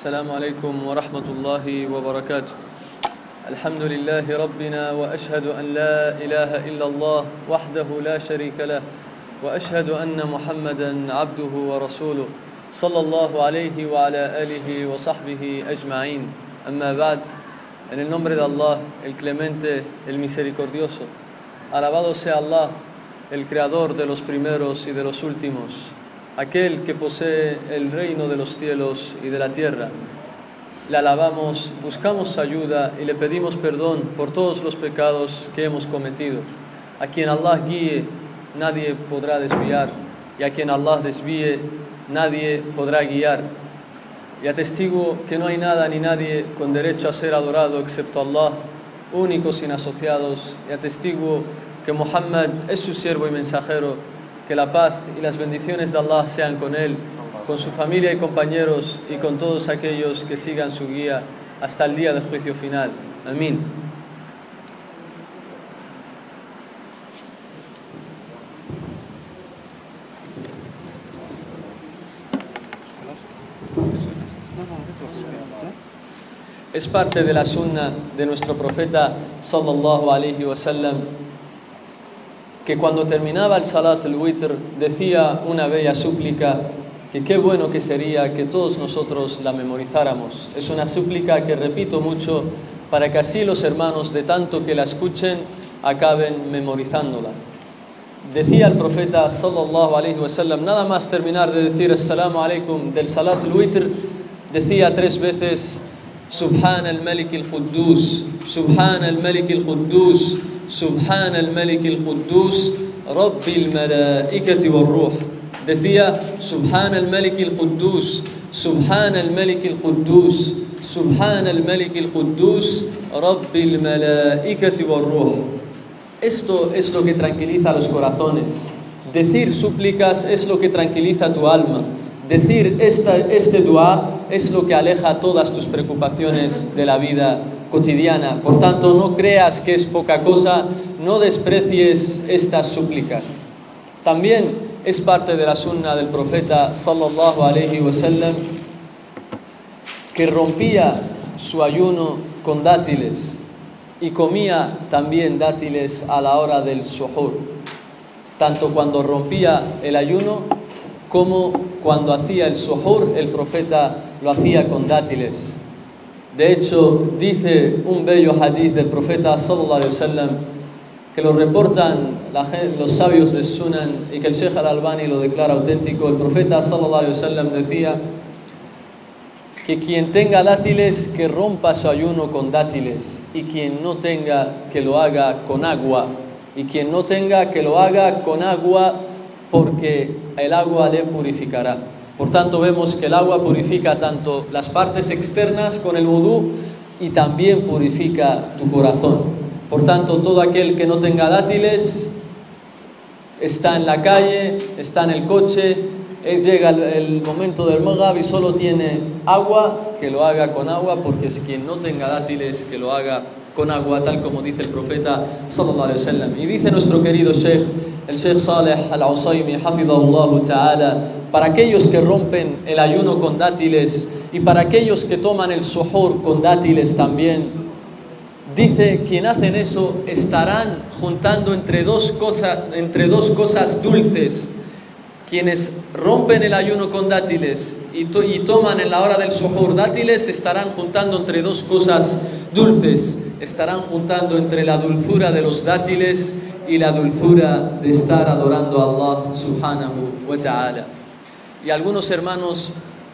السلام عليكم ورحمة الله وبركاته. الحمد لله ربنا وأشهد أن لا إله إلا الله وحده لا شريك له وأشهد أن محمدا عبده ورسوله صلى الله عليه وعلى آله وصحبه أجمعين. أما بعد En el nombre de Allah, el clemente, el misericordioso, alabado sea Allah, el creador de los primeros y de los últimos, aquel que posee el reino de los cielos y de la tierra. Le alabamos, buscamos ayuda y le pedimos perdón por todos los pecados que hemos cometido. A quien Allah guíe, nadie podrá desviar, y a quien Allah desvíe, nadie podrá guiar. Y atestigo que no hay nada ni nadie con derecho a ser adorado excepto Allah, único sin asociados. Y atestigo que Muhammad es su siervo y mensajero. Que la paz y las bendiciones de Allah sean con él, con su familia y compañeros y con todos aquellos que sigan su guía hasta el día del juicio final. Amén. Es parte de la sunna de nuestro profeta sallallahu alaihi wasallam que cuando terminaba el Salat el Witr decía una bella súplica que qué bueno que sería que todos nosotros la memorizáramos. Es una súplica que repito mucho para que así los hermanos de tanto que la escuchen acaben memorizándola. Decía el profeta sallallahu alaihi wasallam, nada más terminar de decir assalamu alaikum del salat al-witr, decía tres veces subhan al-malik al-quddus, subhan al-malik al-quddus, Subhan al-Malik al-Quddus, Rabbil Malaikati wa Ruh. Decía, Subhan al-Malik al-Quddus, Subhan al-Malik al-Quddus, Subhan al-Malik al-Quddus, Rabbil Malaikati wa Ruh. Esto es lo que tranquiliza los corazones. Decir súplicas es lo que tranquiliza tu alma. Decir esta, este dua es lo que aleja todas tus preocupaciones de la vida cotidiana. Por tanto, no creas que es poca cosa, no desprecies estas súplicas. También es parte de la sunna del profeta sallallahu alaihi wasallam que rompía su ayuno con dátiles y comía también dátiles a la hora del suhur, tanto cuando rompía el ayuno como cuando hacía el suhur, el profeta lo hacía con dátiles. De hecho, dice un bello hadith del profeta sallallahu alaihi wasallam que lo reportan los sabios de Sunan y que el Sheikh al-Albani lo declara auténtico. El profeta sallallahu alaihi wasallam decía que quien tenga dátiles que rompa su ayuno con dátiles y quien no tenga que lo haga con agua y quien no tenga que lo haga con agua porque el agua le purificará. Por tanto, vemos que el agua purifica tanto las partes externas con el vudú y también purifica tu corazón. Por tanto, todo aquel que no tenga dátiles está en la calle, está en el coche, es, llega el, momento del Maghrib y solo tiene agua, que lo haga con agua, porque es quien no tenga dátiles, que lo haga con agua, tal como dice el profeta sallallahu alaihi wasallam. Y dice nuestro querido Sheikh, el Sheikh Saleh al-Usaymi, hafidahullah ta'ala, para aquellos que rompen el ayuno con dátiles y para aquellos que toman el suhur con dátiles también, dice, quien hacen eso estarán juntando entre dos cosas, dulces. Quienes rompen el ayuno con dátiles y, to y toman en la hora del suhur dátiles estarán juntando entre dos cosas dulces. Estarán juntando entre la dulzura de los dátiles y la dulzura de estar adorando a Allah subhanahu wa ta'ala. Y algunos hermanos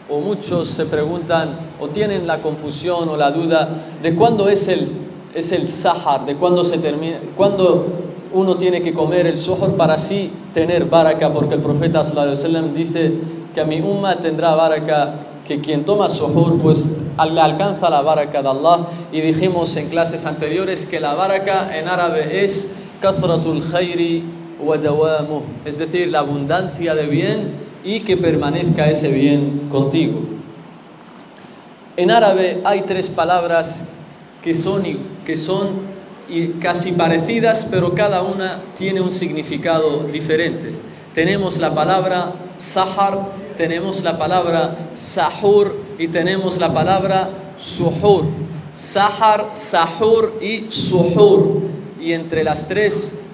o muchos se preguntan o tienen la confusión o la duda de cuándo es el, es el sahar, de cuándo se termina, cuándo uno tiene que comer el suhur para así tener baraka, porque el profeta wasallam dice que a mi umma tendrá baraka, que quien toma suhur pues le alcanza la baraka de Allah. Y dijimos en clases anteriores que la baraka en árabe es kathratul khairi wa dawamuh, es decir, la abundancia de bien y que permanezca ese bien contigo. En árabe hay tres palabras que son, que son casi parecidas, pero cada una tiene un significado diferente. Tenemos la palabra sahar, tenemos la palabra sahur y tenemos la palabra suhur. Sahar, sahur y suhur. Y entre las tres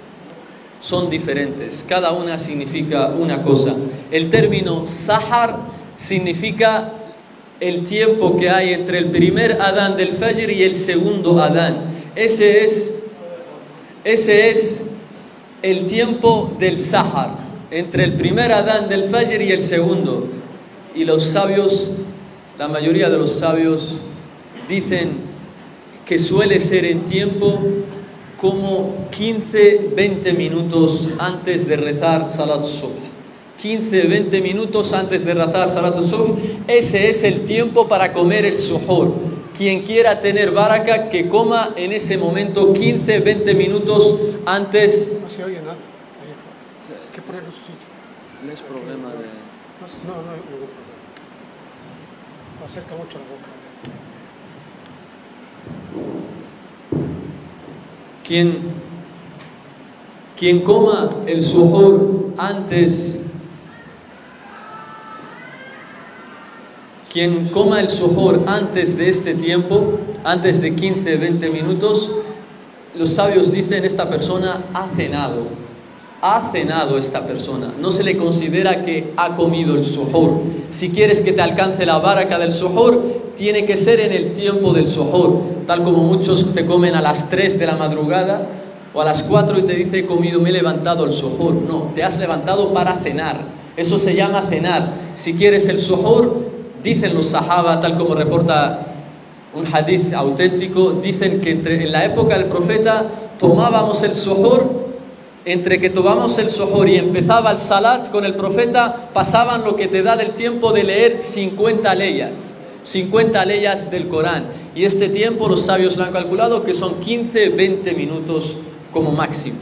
son diferentes. Cada una significa una cosa. El término sahar significa el tiempo que hay entre el primer Adán del Fajr y el segundo Adán. Ese es, ese es el tiempo del Sahar, entre el primer Adán del Fajr y el segundo. Y los sabios, la mayoría de los sabios, dicen que suele ser en tiempo como 15, 20 minutos antes de rezar Salat Subh. 15, 20 minutos antes de rezar Salat Subh, ese es el tiempo para comer el suhur. Quien quiera tener baraka, que coma en ese momento 15, 20 minutos antes. No se oye nada. Hay que ponerlo en su sitio. No es problema de... No, no, no, no, no. Acerca mucho la boca. Quien, quien coma el suhur antes, quien coma el antes de este tiempo, antes de 15, 20 minutos, los sabios dicen esta persona ha cenado. Ha cenado esta persona. No se le considera que ha comido el suhur. Si quieres que te alcance la baraka del suhur, tiene que ser en el tiempo del suhur. Tal como muchos te comen a las 3 de la madrugada o a las 4 y te dice he comido, me he levantado el suhur. No, te has levantado para cenar. Eso se llama cenar. Si quieres el suhur, dicen los sahaba, tal como reporta un hadith auténtico, dicen que en la época del profeta tomábamos el suhur, entre que tomábamos el suhur y empezaba el salat con el profeta, pasaban lo que te da del tiempo de leer 50 leyes, 50 leyes del Corán. Y este tiempo los sabios lo han calculado que son 15, 20 minutos como máximo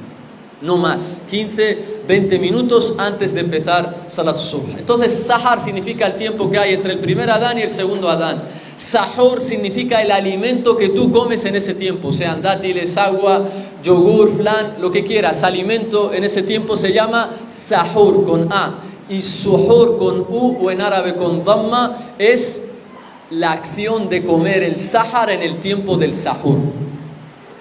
no más, 15, 20 minutos antes de empezar Salat Subh. Entonces, Sahar significa el tiempo que hay entre el primer Adán y el segundo Adán. Sahur significa el alimento que tú comes en ese tiempo, sean dátiles, agua, yogur, flan, lo que quieras. Alimento en ese tiempo se llama Sahur con A. Y Suhur con U o en árabe con Dhamma es la acción de comer el Sahar en el tiempo del Sahur.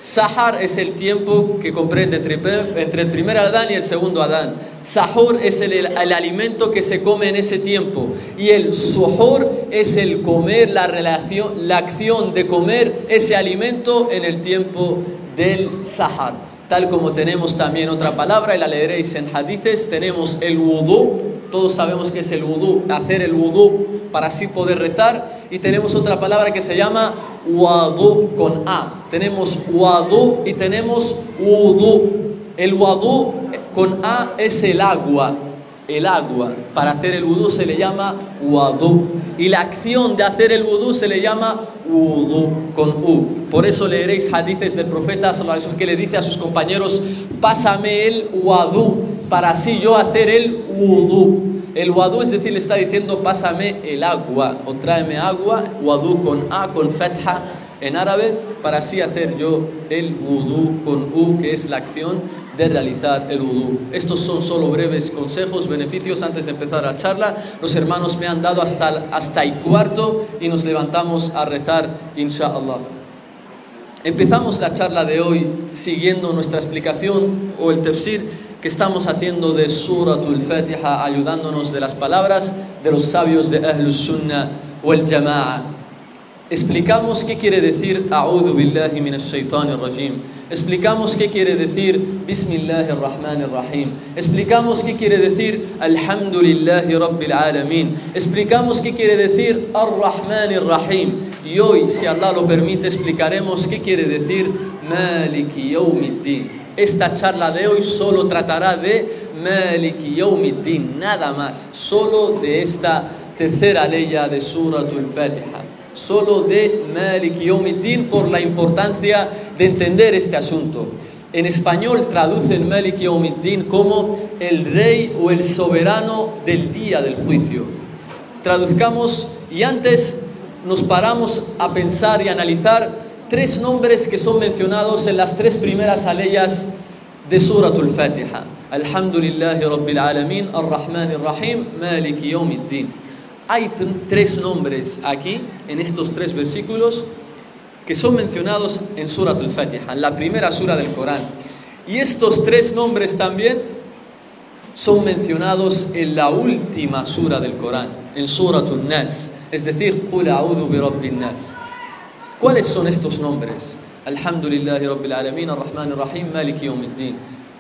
Sahar es el tiempo que comprende entre, el primer Adán y el segundo Adán. Sahur es el, el alimento que se come en ese tiempo. Y el suhur es el comer, la, relación, la acción de comer ese alimento en el tiempo del Sahar. Tal como tenemos también otra palabra, y la leeréis en hadices, tenemos el wudú. Todos sabemos que es el wudú, hacer el wudú para así poder rezar. Y tenemos otra palabra que se llama wadu con A. Tenemos wadu y tenemos wudu. El wadu con A es el agua. El agua. Para hacer el wudú se le llama wadu. Y la acción de hacer el wudú se le llama wudu con U. Por eso leeréis hadices del profeta que le dice a sus compañeros, pásame el wadu para así yo hacer el wudú. El wadu, es decir, le está diciendo, pásame el agua o tráeme agua, wadu con A, con fetha en árabe, para así hacer yo el wudú con U, que es la acción de realizar el wudú. Estos son solo breves consejos, beneficios antes de empezar la charla. Los hermanos me han dado hasta, hasta el cuarto y nos levantamos a rezar, inshallah. Empezamos la charla de hoy siguiendo nuestra explicación o el tafsir que estamos haciendo de Suratul Fatiha, ayudándonos de las palabras de los sabios de Ahlus Sunnah o el Jama'a. Explicamos qué quiere decir A'udhu billahi minash rajim. Explicamos qué quiere decir Bismillahir Rahmanir Rahim. Explicamos qué quiere decir Alhamdulillahi Rabbil Alamin. Explicamos qué quiere decir Ar-Rahmanir Rahim. Y hoy, si Allah lo permite, explicaremos qué quiere decir Maliki Yawmiddin. Esta charla de hoy solo tratará de Maliki Yawmiddin, nada más, solo de esta tercera ley de Suratul Fatiha, solo de Maliki Yawmiddin por la importancia de entender este asunto. En español traducen Maliki Yawmiddin como el rey o el soberano del día del juicio. Traduzcamos y antes nos paramos a pensar y analizar tres nombres que son mencionados en las tres primeras aleyas de Suratul Fatiha. Alhamdulillahi Rabbil Alamin, Ar-Rahman Ar-Rahim, Maliki Yawmiddin. Hay tres nombres aquí, en estos tres versículos, que son mencionados en Surat al-Fatiha, en la primera sura del Corán. Y estos tres nombres también son mencionados en la última sura del Corán, en Surat al-Nas, es decir, Qul a'udhu bi rabbin nas. ¿Cuáles son estos nombres? Alhamdulillahi Rabbil Alamin, Ar-Rahman Ar-Rahim, Maliki Yawmiddin.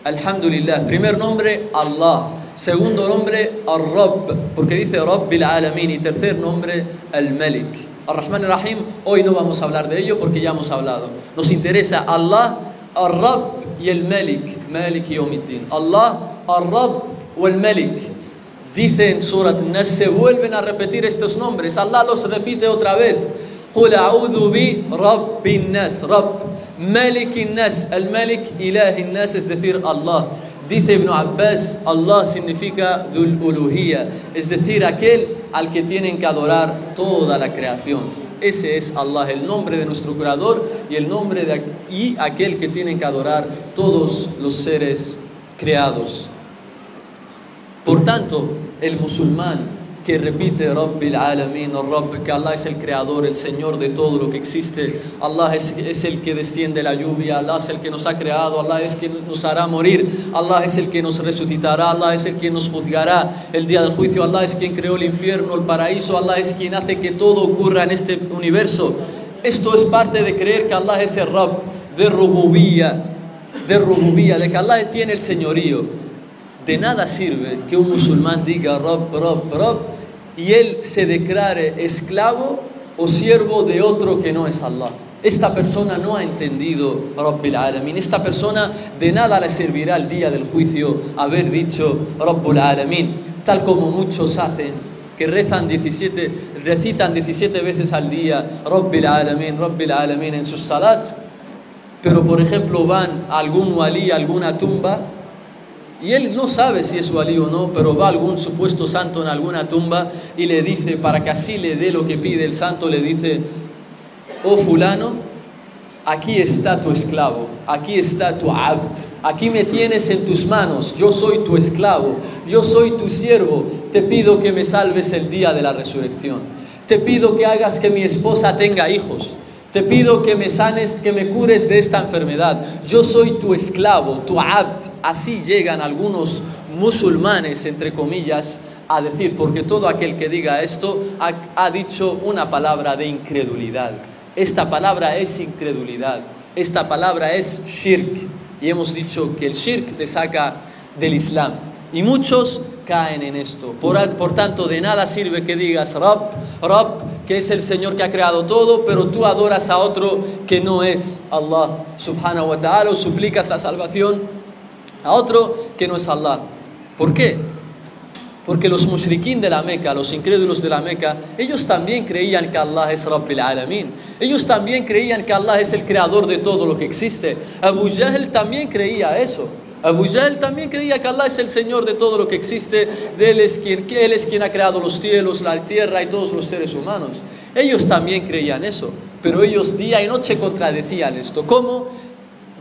Alhamdulillah, primer nombre, Allah. Segundo nombre, Ar-Rabb, porque dice Rabbil Alamin. Y tercer nombre, Al-Malik. Ar-Rahman Ar-Rahim, hoy no vamos a hablar de ello porque ya hemos hablado. Nos interesa Allah, Ar-Rabb y el Malik, Maliki Yawmiddin. Allah, Ar-Rabb o el Malik. Dice en Surat Nas, se vuelven a repetir estos nombres. Allah los repite otra vez. قل أعوذ برب الناس رب ملك الناس الملك إله الناس es decir Allah dice Ibn Abbas Allah significa Dhul Uluhiyya es decir aquel al que tienen que adorar toda la creación ese es Allah el nombre de nuestro creador y el nombre de y aquel que tienen que adorar todos los seres creados por tanto, el musulmán que repite Rabbil Alamin, Rabb, que Allah es el creador, el Señor de todo lo que existe, Allah es, el que desciende la lluvia, Allah es el que nos ha creado, Allah es quien nos hará morir, Allah es el que nos resucitará, Allah es el que nos juzgará el día del juicio, Allah es quien creó el infierno, el paraíso, Allah es quien hace que todo ocurra en este universo. Esto es parte de creer que Allah es el Rabb, de Rububía, de Rububía, de que Allah tiene el señorío. De nada sirve que un musulmán diga Rob, Rob, Rob y él se declare esclavo o siervo de otro que no es Allah. Esta persona no ha entendido Rabbil Alamin. Esta persona de nada le servirá el día del juicio haber dicho Rabbul Alamin, tal como muchos hacen, que rezan 17, recitan 17 veces al día Rabbil Alamin, Rabbil Alamin en sus salat, pero por ejemplo van a algún wali, a alguna tumba, y él no sabe si es walí o no, pero va algún supuesto santo en alguna tumba y le dice, para que así le dé lo que pide el santo, le dice, oh fulano, aquí está tu esclavo, aquí está tu abd, aquí me tienes en tus manos, yo soy tu esclavo, yo soy tu siervo, te pido que me salves el día de la resurrección, te pido que hagas que mi esposa tenga hijos, te pido que me sanes, que me cures de esta enfermedad. Yo soy tu esclavo, tu abd. Así llegan algunos musulmanes, entre comillas, a decir, porque todo aquel que diga esto ha, dicho una palabra de incredulidad. Esta palabra es incredulidad. Esta palabra es shirk. Y hemos dicho que el shirk te saca del Islam. Y muchos caen en esto. Por, por tanto, de nada sirve que digas Rab, Rab, que es el Señor que ha creado todo, pero tú adoras a otro que no es Allah subhanahu wa ta'ala o suplicas la salvación a otro que no es Allah. ¿Por qué? Porque los mushrikin de la Meca, los incrédulos de la Meca, ellos también creían que Allah es Rabbil Alamin. Ellos también creían que Allah es el creador de todo lo que existe. Abu Jahl también creía eso. Abu Jahl también creía que Allah es el Señor de todo lo que existe, de él es quien, es quien ha creado los cielos, la tierra y todos los seres humanos. Ellos también creían eso, pero ellos día y noche contradecían esto. ¿Cómo?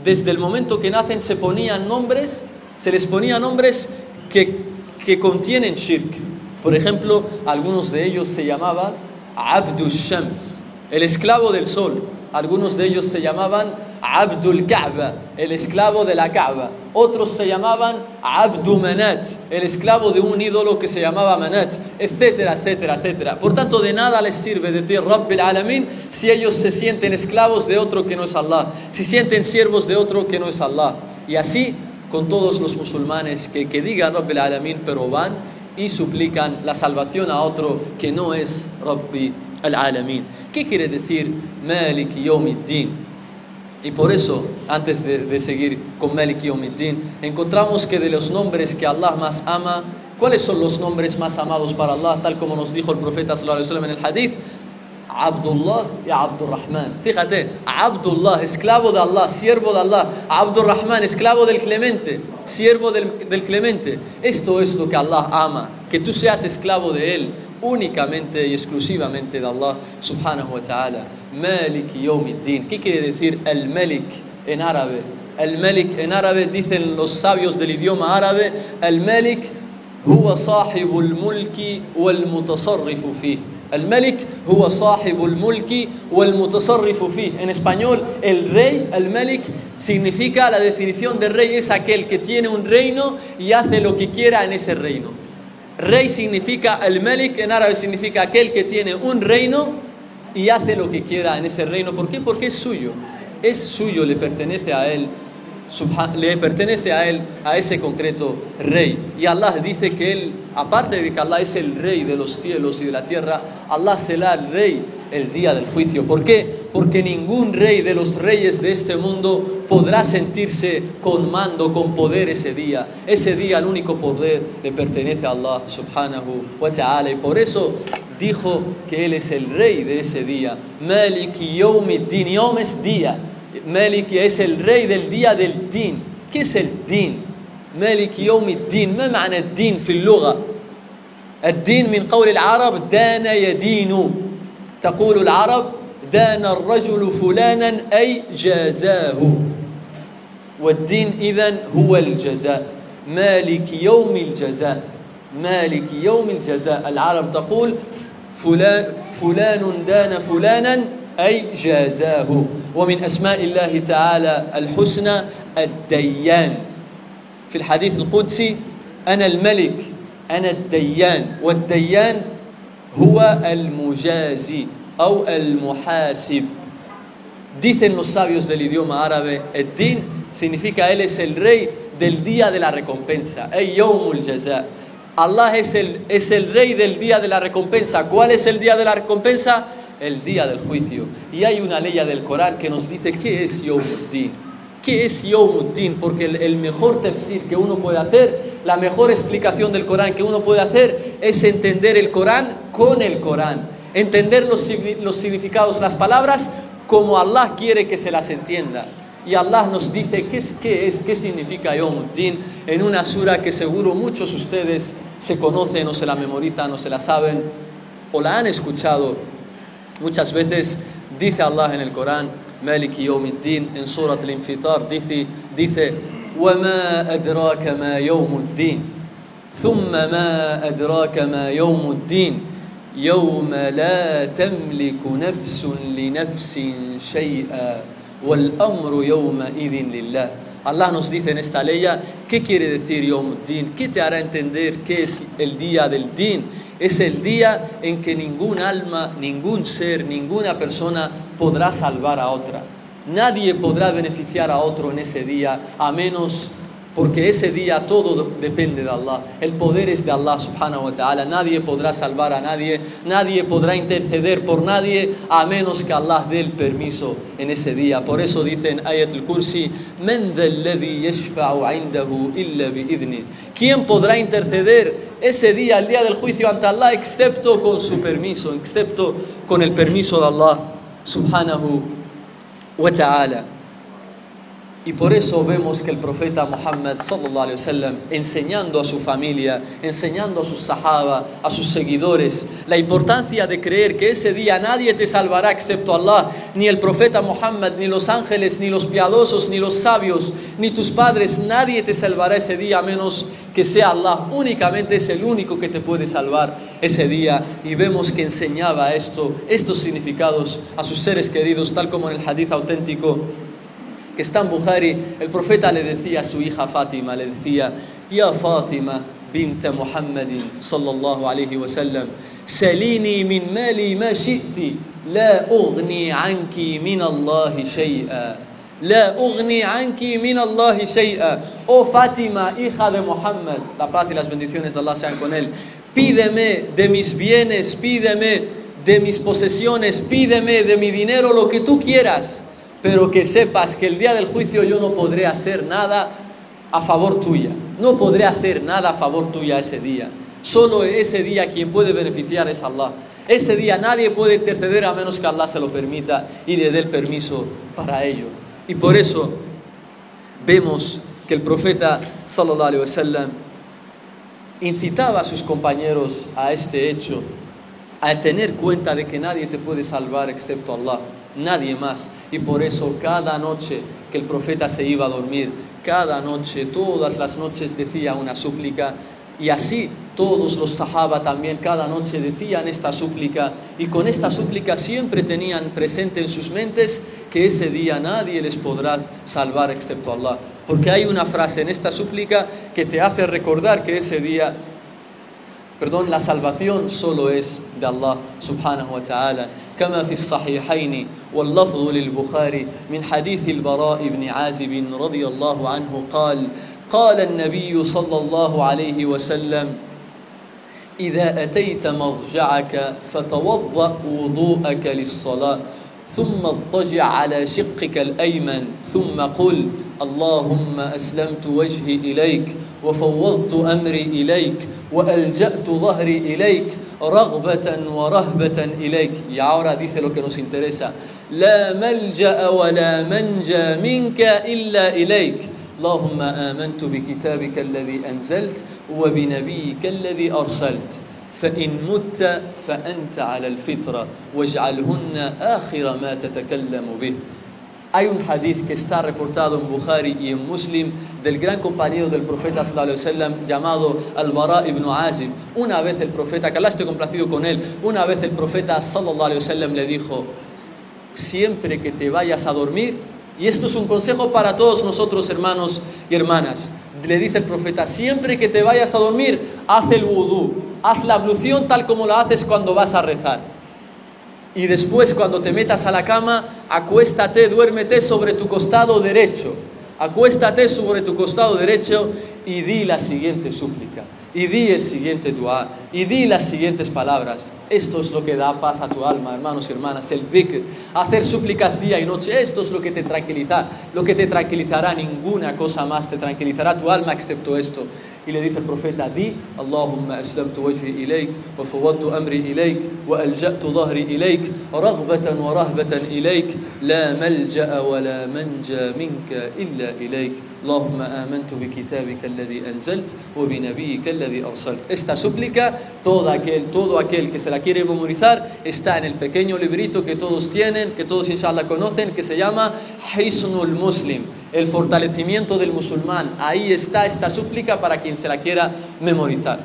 Desde el momento que nacen se ponían nombres, se les ponían nombres que, que contienen shirk. Por ejemplo, algunos de ellos se llamaban Abdul Shams, el esclavo del sol. Algunos de ellos se llamaban Abdul Kaaba, el esclavo de la Kaaba. Otros se llamaban Abdu Manat, el esclavo de un ídolo que se llamaba Manat, etcétera, etcétera, etcétera. Por tanto, de nada les sirve decir Rabbil Alamin si ellos se sienten esclavos de otro que no es Allah, si sienten siervos de otro que no es Allah. Y así con todos los musulmanes que, que digan Rabbil Alamin, pero van y suplican la salvación a otro que no es Rabbi al-Alamin. ¿Qué quiere decir Malik Yawmiddin? Y por eso, antes de, seguir con Malik Yawmiddin, encontramos que de los nombres que Allah más ama, ¿cuáles son los nombres más amados para Allah? Tal como nos dijo el profeta wasallam en el hadith, Abdullah y Abdurrahman. Fíjate, Abdullah, esclavo de Allah, siervo de Allah. Abdurrahman, esclavo del clemente, siervo del, del clemente. Esto es lo que Allah ama, que tú seas esclavo de Él únicamente y exclusivamente de Allah subhanahu wa ta'ala. Malik Yawmiddin. ¿Qué quiere decir el Malik en árabe? El Malik en árabe dicen los sabios del idioma árabe, el Malik huwa sahibul mulki wal mutasarrifu fi. El Malik huwa sahibul mulki wal mutasarrifu fi. En español, el rey, el Malik, significa la definición de rey es aquel que tiene un reino y hace lo que quiera en ese reino. Rey significa, el Malik en árabe significa aquel que tiene un reino y hace lo que quiera en ese reino. ¿Por qué? Porque es suyo. Es suyo, le pertenece a él le pertenece a él, a ese concreto rey. Y Allah dice que él, aparte de que Allah es el rey de los cielos y de la tierra, Allah será el rey el día del juicio. ¿Por qué? Porque ningún rey de los reyes de este mundo podrá sentirse con mando, con poder ese día. Ese día el único poder le pertenece a Allah subhanahu wa ta'ala. Y por eso dijo que él es el rey de ese día. Malik yawmiddin, yawm es día. مالك es el rey del día del din. ¿qué es el din? مالك يوم الدين ما معنى الدين في اللغة الدين من قول العرب دان يدين. تقول العرب دان الرجل فلانا أي جازاه والدين إذن هو الجزاء. مالك يوم الجزاء. مالك يوم الجزاء. العرب تقول فلان فلان دان فلانا أي جازاه. ومن أسماء الله تعالى الحسنى الديان. في الحديث القدسي أنا الملك أنا الديان. والديان هو المجازي أو المحاسب. Dicen los sabios del idioma árabe, Eddin significa Él es el rey del día de la recompensa, Ey Yawmul Jaza. Allah es el, es el rey del día de la recompensa. ¿Cuál es el día de la recompensa? El día del juicio. Y hay una ley del Corán que nos dice qué es Yawmuddin. ¿Qué es Yawmuddin? Porque el, el mejor tafsir que uno puede hacer, la mejor explicación del Corán que uno puede hacer es entender el Corán con el Corán. Entender los, los significados, las palabras como Allah quiere que se las entienda. Y Allah nos dice qué es, qué es, qué significa Yawmuddin en una sura que seguro muchos de ustedes se conocen o se la memorizan o se la saben o la han escuchado muchas veces. Dice Allah en el Corán, Maliki Yawmuddin, en Surat al-Infitar, dice, dice وَمَا أَدْرَاكَ مَا يَوْمُ الدِّينِ ثم ما أدراك ما يوم الدين يوم لا تملك نفس لنفس شيئا والأمر يومئذ لله Allah nos dice en esta ley, ¿qué quiere decir Yom Din? ¿Qué te hará entender qué es el día del Din? Es el día en que ningún alma, ningún ser, ninguna persona podrá salvar a otra. Nadie podrá beneficiar a otro en ese día, a menos porque ese día todo depende de Allah. El poder es de Allah subhanahu wa ta'ala. Nadie podrá salvar a nadie, nadie podrá interceder por nadie a menos que Allah dé el permiso en ese día. Por eso dice en Ayat al-Kursi? ¿Quién podrá interceder ese día, el día del juicio ante Allah, excepto con su permiso, excepto con el permiso de Allah subhanahu wa ta'ala? Y por eso vemos que el profeta Muhammad sallallahu alaihi wasallam enseñando a su familia, enseñando a sus sahaba, a sus seguidores, la importancia de creer que ese día nadie te salvará excepto Allah, ni el profeta Muhammad, ni los ángeles, ni los piadosos, ni los sabios, ni tus padres, nadie te salvará ese día a menos que sea Allah, únicamente es el único que te puede salvar ese día. Y vemos que enseñaba esto, estos significados a sus seres queridos, tal como en el hadith auténtico que está en Bukhari, el profeta le decía a su hija Fátima, le decía, Ya Fátima, bint Muhammadin, sallallahu alayhi wa sallam, salini min mali ma shi'ti, la ugni anki min Allahi shay'a. La ugni anki min Allahi shay'a. Oh Fátima, hija de Muhammad, la paz y las bendiciones de Allah sean con él, pídeme de mis bienes, pídeme de mis posesiones, pídeme de mi dinero lo que tú quieras pero que sepas que el día del juicio yo no podré hacer nada a favor tuya. No podré hacer nada a favor tuya ese día. Solo ese día quien puede beneficiar es Allah. Ese día nadie puede interceder a menos que Allah se lo permita y le dé el permiso para ello. Y por eso vemos que el profeta sallallahu alaihi wasallam incitaba a sus compañeros a este hecho, a tener cuenta de que nadie te puede salvar excepto Allah nadie más. Y por eso cada noche que el profeta se iba a dormir, cada noche, todas las noches decía una súplica, Y así todos los sahaba también cada noche decían esta súplica y con esta súplica siempre tenían presente en sus mentes que ese día nadie les podrá salvar excepto Allah. Porque hay una frase en esta súplica que te hace recordar que ese día, perdón, la salvación solo es de Allah subhanahu wa ta'ala. كما في الصحيحين واللفظ للبخاري من حديث البراء بن عازب رضي الله عنه قال قال النبي صلى الله عليه وسلم إذا أتيت مضجعك فتوضأ وضوءك للصلاة ثم اضطجع على شقك الأيمن ثم قل اللهم أسلمت وجهي إليك وفوضت أمري إليك وألجأت ظهري إليك رغبة ورهبة إليك. Y ahora dice lo que nos interesa. لا ملجأ ولا منجى منك إلا إليك. اللهم آمنت بكتابك الذي أنزلت وبنبيك الذي أرسلت. فإن مت فأنت على الفطرة واجعلهن آخر ما تتكلم به. Hay un hadith que está reportado en Bukhari y en Muslim del gran compañero del profeta wasallam llamado Al-Bara ibn Azib. Una vez el profeta, que Allah esté complacido con él, una vez el profeta wasallam le dijo, siempre que te vayas a dormir, y esto es un consejo para todos nosotros hermanos y hermanas, le dice el profeta, siempre que te vayas a dormir, haz el wudú, haz la ablución tal como la haces cuando vas a rezar. Y después cuando te metas a la cama, acuéstate, duérmete sobre tu costado derecho. Acuéstate sobre tu costado derecho y di la siguiente súplica. Y di el siguiente dua. Y di las siguientes palabras. Esto es lo que da paz a tu alma, hermanos y hermanas. El dhikr. Hacer súplicas día y noche. Esto es lo que te tranquiliza. Lo que te tranquilizará. Ninguna cosa más te tranquilizará tu alma excepto esto. Y le dice el profeta, di, Allahumma aslamtu wajhi ilayk, wa fawwadtu amri ilayk, wa alja'tu dhahri ilayk, raghbatan wa rahbatan ilayk, la malja'a wa la manja minka illa ilayk. اللهم آمنت بكتابك الذي أنزلت وبنبيك الذي أرسلت Esta súplica, todo aquel, todo aquel que se la quiere memorizar, está en el pequeño librito que todos tienen, que todos inshallah conocen, que se llama Hisnul Muslim, el fortalecimiento del musulmán. Ahí está esta súplica para quien se la quiera memorizar.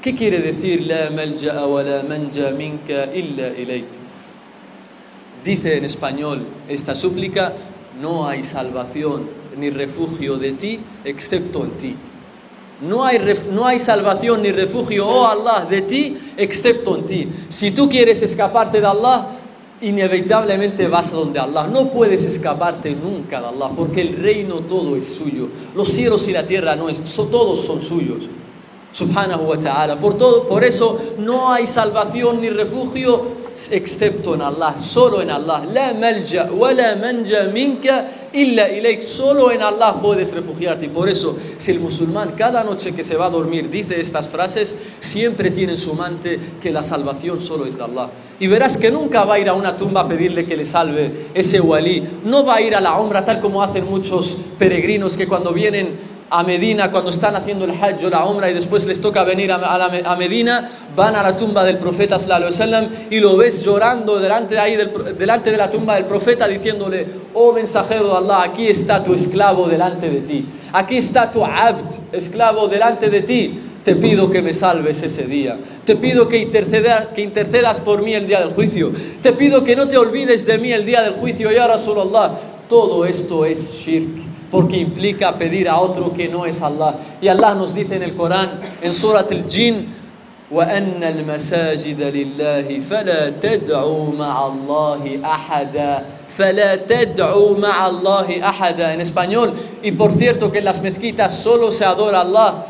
¿Qué quiere decir la malja'a wa la manja minka illa ilayk? Dice en español esta súplica, no hay salvación ni refugio de ti excepto en ti. No hay, no hay salvación ni refugio, oh Allah, de ti excepto en ti. Si tú quieres escaparte de Allah, inevitablemente vas a donde Allah. No puedes escaparte nunca de Allah, porque el reino todo es suyo. Los cielos y la tierra no es, so- todos son suyos. Subhanahu wa ta'ala. Por, todo, por eso no hay salvación ni refugio excepto en Allah, solo en Allah. La malja wa la manja minka illa ilayk. Solo en Allah puedes refugiarte. Y por eso, si el musulmán cada noche que se va a dormir dice estas frases, siempre tiene en su mente que la salvación solo es de Allah. Y verás que nunca va a ir a una tumba a pedirle que le salve ese walí. No va a ir a la umbra tal como hacen muchos peregrinos que cuando vienen a Medina cuando están haciendo el hajj o la umra y después les toca venir a, Medina, van a la tumba del profeta wasallam y lo ves llorando delante de, ahí delante de la tumba del profeta diciéndole, oh mensajero de Allah, aquí está tu esclavo delante de ti, aquí está tu abd, esclavo delante de ti, te pido que me salves ese día, te pido que, interceda- que intercedas por mí el día del juicio, te pido que no te olvides de mí el día del juicio, ya Rasulullah, todo esto es shirk porque implica pedir a otro que no es Allah. Y Allah nos dice en el Corán, en Surat al-Jin, وأن المساجد لله فلا تدعوا مع الله أحدا فلا تدعوا مع الله أحدا en español y por cierto que en las mezquitas solo se adora a Allah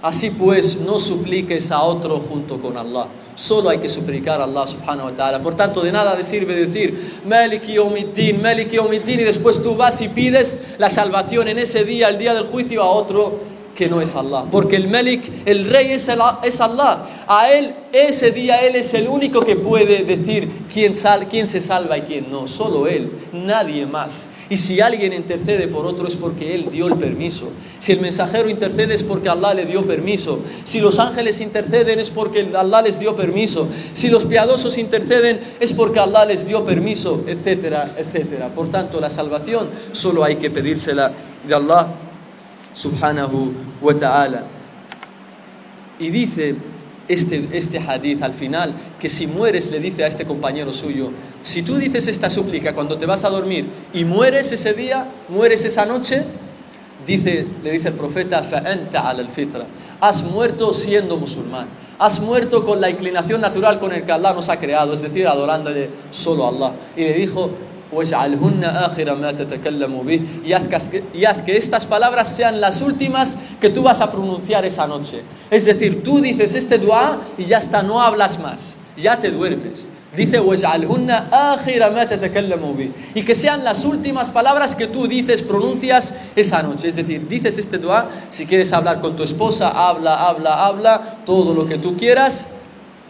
así pues no supliques a otro junto con Allah Solo hay que suplicar a Allah subhanahu wa ta'ala. Por tanto, de nada sirve decir Maliki yawmiddin, Maliki yawmiddin y después tú vas y pides la salvación en ese día, el día del juicio, a otro que no es Allah. Porque el Malik, el rey es, el- es Allah. A él, ese día, él es el único que puede decir quién, sal, quién se salva y quién no. Solo él, nadie más. Y si alguien intercede por otro es porque Él dio el permiso. Si el mensajero intercede es porque Allah le dio permiso. Si los ángeles interceden es porque Allah les dio permiso. Si los piadosos interceden es porque Allah les dio permiso, etcétera, etcétera. Por tanto, la salvación solo hay que pedírsela de Allah subhanahu wa ta'ala. Y dice este, este hadith al final, que si mueres le dice a este compañero suyo, si tú dices esta súplica cuando te vas a dormir y mueres ese día, mueres esa noche, dice, le dice el profeta, al has muerto siendo musulmán, has muerto con la inclinación natural con el que Allah nos ha creado, es decir, adorándole solo a Allah. Y le dijo, y haz, que, y haz que estas palabras sean las últimas que tú vas a pronunciar esa noche. Es decir, tú dices este dua y ya está, no hablas más, ya te duermes. Dice, y que sean las últimas palabras que tú dices, pronuncias esa noche. Es decir, dices este dua, si quieres hablar con tu esposa, habla, habla, habla, todo lo que tú quieras,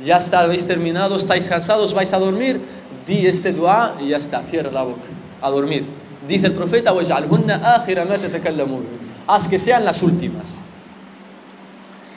ya está, habéis terminado, estáis cansados, vais a dormir, di este dua y ya está, cierra la boca, a dormir. Dice el profeta, haz que sean las últimas.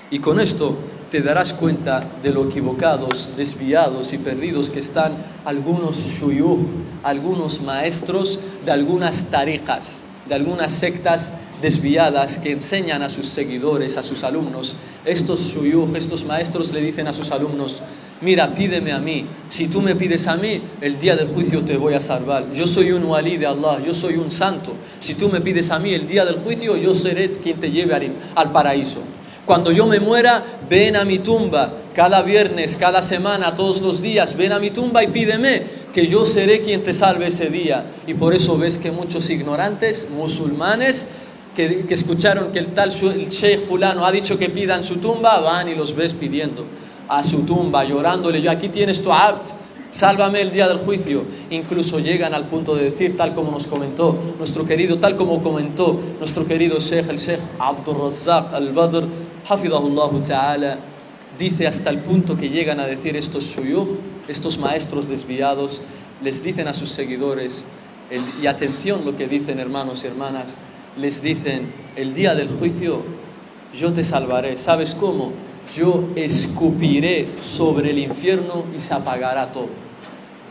Y con esto te darás cuenta de lo equivocados, desviados y perdidos que están algunos shuyuh, algunos maestros de algunas tariqas, de algunas sectas desviadas que enseñan a sus seguidores, a sus alumnos. Estos shuyuh, estos maestros le dicen a sus alumnos, mira, pídeme a mí, si tú me pides a mí, el día del juicio te voy a salvar. Yo soy un wali de Allah, yo soy un santo. Si tú me pides a mí el día del juicio, yo seré quien te lleve al paraíso. Cuando yo me muera, ven a mi tumba cada viernes, cada semana, todos los días, ven a mi tumba y pídeme que yo seré quien te salve ese día. Y por eso ves que muchos ignorantes, musulmanes, que, que escucharon que el tal el sheikh fulano ha dicho que pidan su tumba, van y los ves pidiendo a su tumba, llorándole, yo aquí tienes tu abd, Sálvame el día del juicio. Incluso llegan al punto de decir, tal como nos comentó nuestro querido, tal como comentó nuestro querido Sheikh, el Sheikh Abdul Razzaq al-Badr, Hafidahullah Ta'ala, dice hasta el punto que llegan a decir estos shuyukh, estos maestros desviados, les dicen a sus seguidores, y atención lo que dicen hermanos y hermanas, les dicen, el día del juicio yo te salvaré. ¿Sabes cómo? Yo escupiré sobre el infierno y se apagará todo.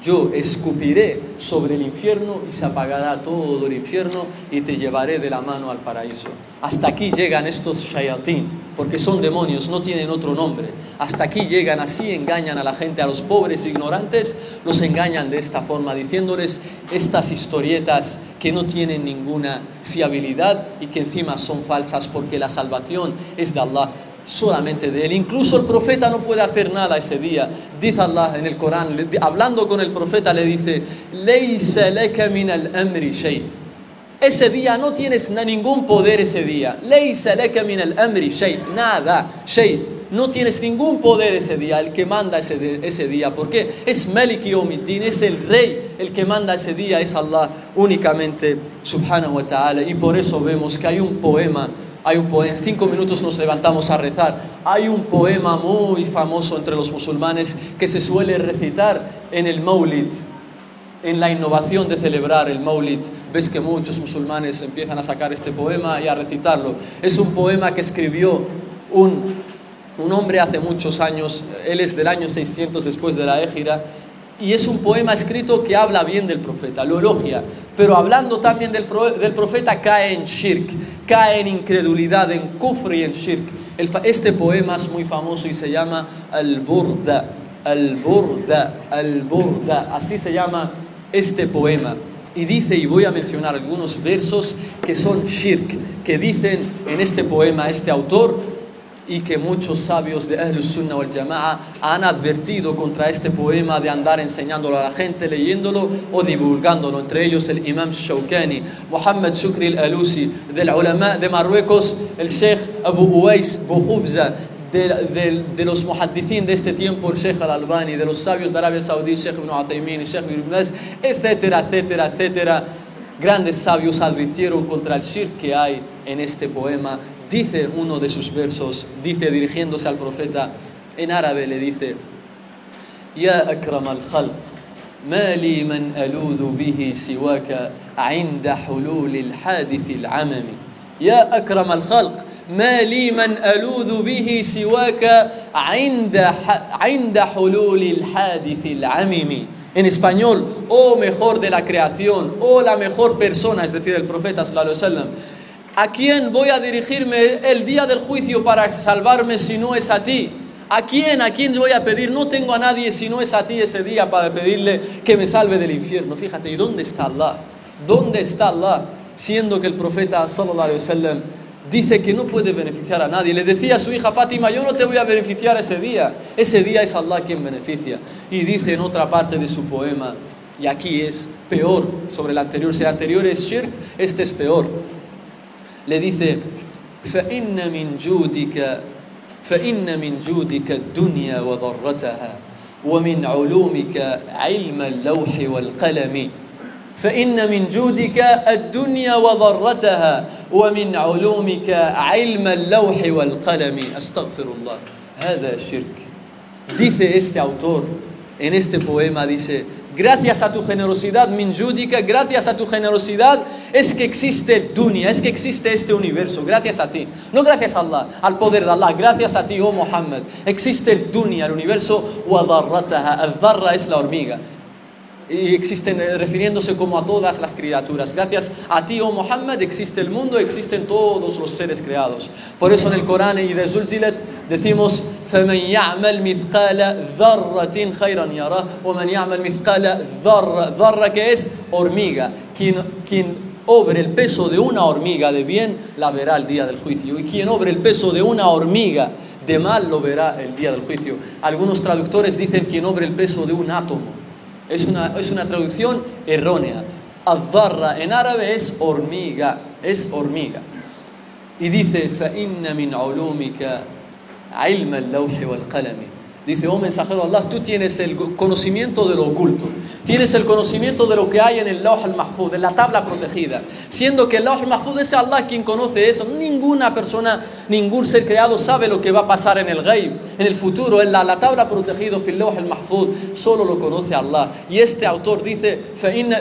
Yo escupiré sobre el infierno y se apagará todo el infierno y te llevaré de la mano al paraíso. Hasta aquí llegan estos shayatín, porque son demonios, no tienen otro nombre. Hasta aquí llegan así, engañan a la gente, a los pobres ignorantes, los engañan de esta forma, diciéndoles estas historietas que no tienen ninguna fiabilidad y que encima son falsas porque la salvación es de Allah solamente de él. Incluso el profeta no puede hacer nada ese día. Dice Allah en el Corán, hablando con el profeta, le dice. Ese día no tienes ningún poder ese día. Nada. No tienes ningún poder ese día, el que manda ese, ese día. ¿Por qué? Es Malik Yawmiddin, es el rey. El que manda ese día es Allah únicamente, subhanahu wa ta'ala. Y por eso vemos que hay un poema hay un poema, en cinco minutos nos levantamos a rezar. Hay un poema muy famoso entre los musulmanes que se suele recitar en el Maulid, en la innovación de celebrar el Maulid. Ves que muchos musulmanes empiezan a sacar este poema y a recitarlo. Es un poema que escribió un, un hombre hace muchos años, él es del año 600 después de la Égira, y es un poema escrito que habla bien del profeta, lo elogia, pero hablando también del, profeta cae en shirk, cae en incredulidad, en kufr y en shirk. Este poema es muy famoso y se llama Al-Burda, Al-Burda, Al-Burda, así se llama este poema. Y dice, y voy a mencionar algunos versos que son shirk, que dicen en este poema este autor, y que muchos sabios de Ahlus Sunnah wal Jama'a han advertido contra este poema de andar enseñándolo a la gente, leyéndolo o divulgándolo. Entre ellos el Imam Shawkani, Muhammad Shukri al-Alusi, del ulama de Marruecos, el Sheikh Abu Uwais Bukhubza, de, los muhaddithin de este tiempo, el Sheikh al-Albani, de los sabios de Arabia Saudí, Sheikh Ibn Uthaymeen, Sheikh Ibn Baz, etcétera, etcétera, etcétera. Grandes sabios advirtieron contra el shirk que hay en este poema Dice uno de sus versos, dice dirigiéndose al profeta, en árabe le dice, يا أكرم الخلق ما لي من ألوذ به سواك عند حلول الحادث العمم يا أكرم الخلق ما لي من ألوذ به سواك عند ح- عند حلول الحادث العمم En español, oh mejor de la creación, oh la mejor persona, es decir, el profeta sallallahu alaihi wasallam, ¿A quién voy a dirigirme el día del juicio para salvarme si no es a ti? ¿A quién? ¿A quién voy a pedir? No tengo a nadie si no es a ti ese día para pedirle que me salve del infierno. Fíjate, ¿y dónde está Allah? ¿Dónde está Allah? Siendo que el profeta sallallahu alaihi wasallam dice que no puede beneficiar a nadie. Le decía a su hija Fátima, yo no te voy a beneficiar ese día. Ese día es Allah quien beneficia. Y dice en otra parte de su poema, y aquí es peor sobre el anterior, si el anterior es shirk, este es peor. Le dice, فإن من جودك فإن من جودك الدنيا وضرتها ومن علومك علم اللوح والقلم. فإن من جودك الدنيا وضرتها ومن علومك علم اللوح والقلم. أستغفر الله. هذا الشرك Dice este autor en este poema, dice, gracias a tu generosidad minjúdica, gracias a tu generosidad es que existe el dunya, es que existe este universo, gracias a ti. No gracias a Allah, al poder de Allah, gracias a ti, oh Muhammad. Existe el dunya, el universo, al-dharra es la hormiga. y existen refiriéndose como a todas las criaturas. Gracias a ti, oh Muhammad, existe el mundo, existen todos los seres creados. Por eso en el Corán y de Zulzilet decimos فمن يعمل مثقال ذرة خيرا يراه ومن يعمل مثقال ذرة ذرة que es hormiga quien, quien obre el peso de una hormiga de bien la verá el día del juicio y quien obre el peso de una hormiga de mal lo verá el día del juicio algunos traductores dicen quien obre el peso de un átomo es una, es una traducción errónea. Adharra en árabe es hormiga, es hormiga. Y dice, فَإِنَّ مِنْ عُلُومِكَ Dice, oh mensajero de Allah, tú tienes el conocimiento de lo oculto. Tienes el conocimiento de lo que hay en el Lauh al-Mahfud, en la tabla protegida. Siendo que el Lauh al-Mahfud es Allah quien conoce eso. Ninguna persona ningún ser creado sabe lo que va a pasar en el ghaib, en el futuro, en la, la tabla protegida, filoh el mahfud, solo lo conoce Allah. Y este autor dice,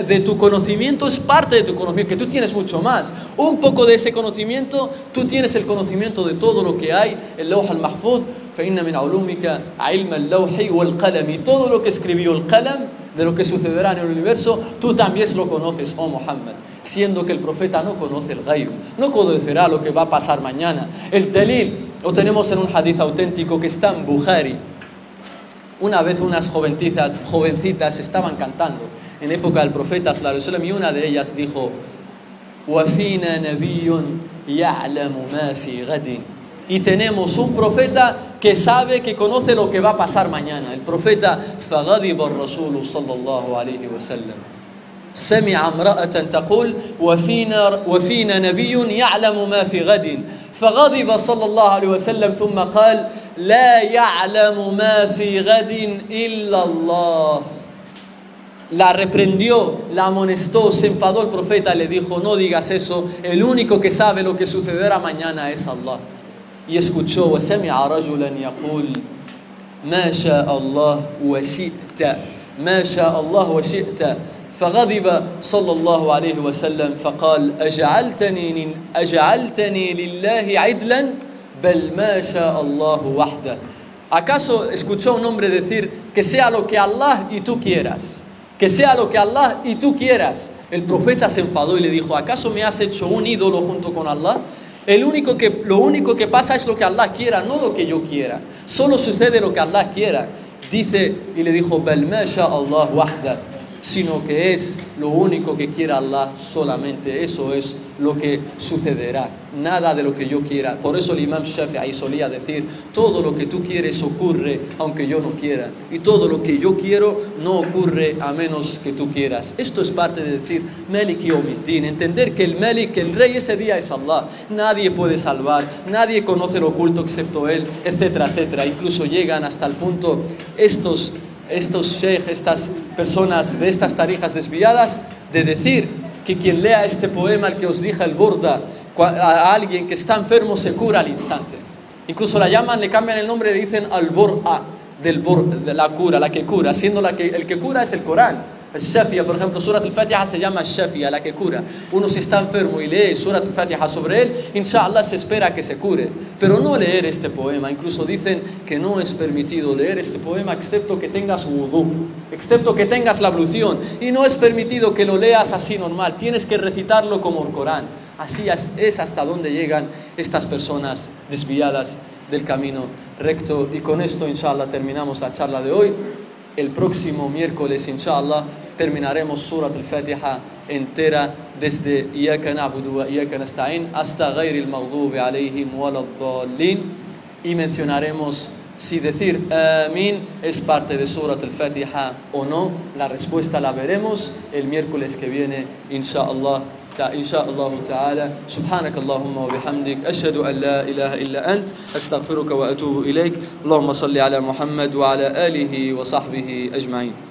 de tu conocimiento es parte de tu conocimiento, que tú tienes mucho más. Un poco de ese conocimiento, tú tienes el conocimiento de todo lo que hay, el loh al mahfud, todo lo que escribió el qalam de lo que sucederá en el universo, tú también lo conoces, oh Muhammad, siendo que el profeta no conoce el ghaib, no conocerá lo que va a pasar mañana. El delil lo tenemos en un hadith auténtico que está en Bukhari. Una vez unas jovencitas, jovencitas estaban cantando en época del profeta y una de ellas dijo, وَفِينَا نَبِيٌّ يَعْلَمُ مَا فِي غَدٍ y tenemos un profeta que sabe, que conoce lo que va a pasar mañana. El profeta فغضب الرسول صلى الله عليه وسلم سمع امرأة تقول وفينا, وفينا نبي يعلم ما في غد فغضب صلى الله عليه وسلم ثم قال لا يعلم ما في غد إلا الله la reprendió, la amonestó, se enfadó el profeta, le dijo, no digas eso, el único que sabe lo que sucederá mañana es Allah. Y escuchó وسمع رجلا يقول ما شاء الله وشئت ما شاء الله وشئت فغضب صلى الله عليه وسلم فقال أجعلتني أجعلتني لله عدلا بل ما شاء الله وحده ¿Acaso escuchó un hombre decir que sea lo que Allah y tú quieras? Que sea lo que Allah y tú quieras. El profeta se enfadó y le dijo, ¿acaso me has hecho un ídolo junto con Allah? El único que, lo único que pasa es lo que Allah quiera, no lo que yo quiera. Solo sucede lo que Allah quiera. Dice y le dijo, Allah sino que es lo único que quiera Allah solamente. Eso es lo que sucederá, nada de lo que yo quiera. Por eso el imam Shafi'i solía decir, todo lo que tú quieres ocurre aunque yo no quiera, y todo lo que yo quiero no ocurre a menos que tú quieras. Esto es parte de decir Malik Yomiddin, entender que el Malik, el rey ese día es Allah, nadie puede salvar, nadie conoce lo oculto excepto él, etcétera, etcétera. Incluso llegan hasta el punto estos estos sheikh, estas personas de estas tarijas desviadas, de decir que quien lea este poema, el que os dije el Burda, a alguien que está enfermo se cura al instante. Incluso la llaman, le cambian el nombre y dicen al Bur'a, del de la cura, la que cura, siendo la que, el que cura es el Corán. Shafia, por ejemplo, Surat al-Fatiha se llama Shafia, la que cura. Uno si está enfermo y lee Surat al-Fatiha sobre él, inshallah se espera que se cure. Pero no leer este poema. Incluso dicen que no es permitido leer este poema excepto que tengas wudu, excepto que tengas la ablución. Y no es permitido que lo leas así normal. Tienes que recitarlo como el Corán. Así es- hasta donde llegan estas personas desviadas del camino recto. Y con esto, inshallah, terminamos la charla de hoy. El próximo miércoles, inshallah, terminaremos Surat al-Fatiha entera desde Iyaka na'budu wa Iyaka nasta'in hasta غير المغضوب عليهم ولا الضالين y mencionaremos si decir Amin es parte de Surat al-Fatiha o no. La respuesta la veremos el miércoles que viene, inshallah. إن شاء الله تعالى سبحانك اللهم وبحمدك أشهد أن لا إله إلا أنت أستغفرك وأتوب إليك اللهم صل على محمد وعلى آله وصحبه أجمعين